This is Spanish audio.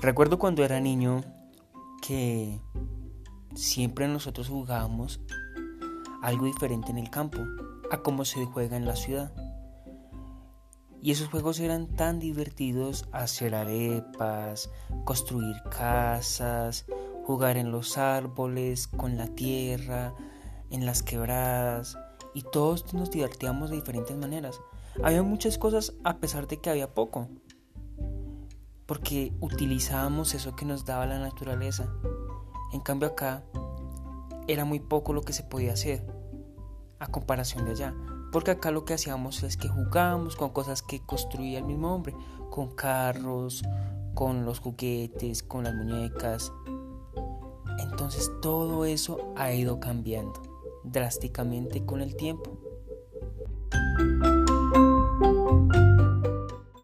Recuerdo cuando era niño que siempre nosotros jugábamos algo diferente en el campo a cómo se juega en la ciudad. Y esos juegos eran tan divertidos, hacer arepas, construir casas, jugar en los árboles, con la tierra, en las quebradas, y todos nos divertíamos de diferentes maneras. Había muchas cosas a pesar de que había poco porque utilizábamos eso que nos daba la naturaleza. En cambio acá era muy poco lo que se podía hacer a comparación de allá. Porque acá lo que hacíamos es que jugábamos con cosas que construía el mismo hombre, con carros, con los juguetes, con las muñecas. Entonces todo eso ha ido cambiando drásticamente con el tiempo.